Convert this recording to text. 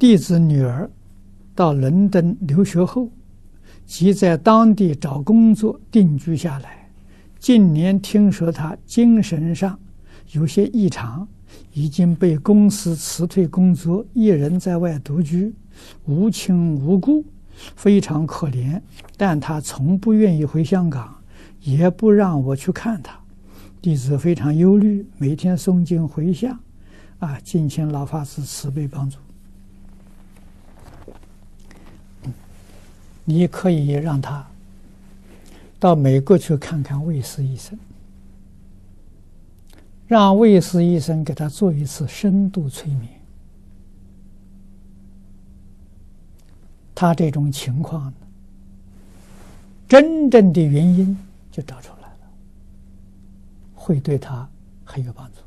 弟子女儿到伦敦留学后，即在当地找工作定居下来。近年听说他精神上有些异常，已经被公司辞退工作，一人在外独居，无亲无故，非常可怜。但他从不愿意回香港，也不让我去看他。弟子非常忧虑，每天诵经回向，啊，敬请老法师慈悲帮助。你可以让他到美国去看看魏斯医生，让魏斯医生给他做一次深度催眠。他这种情况，真正的原因就找出来了，会对他很有帮助。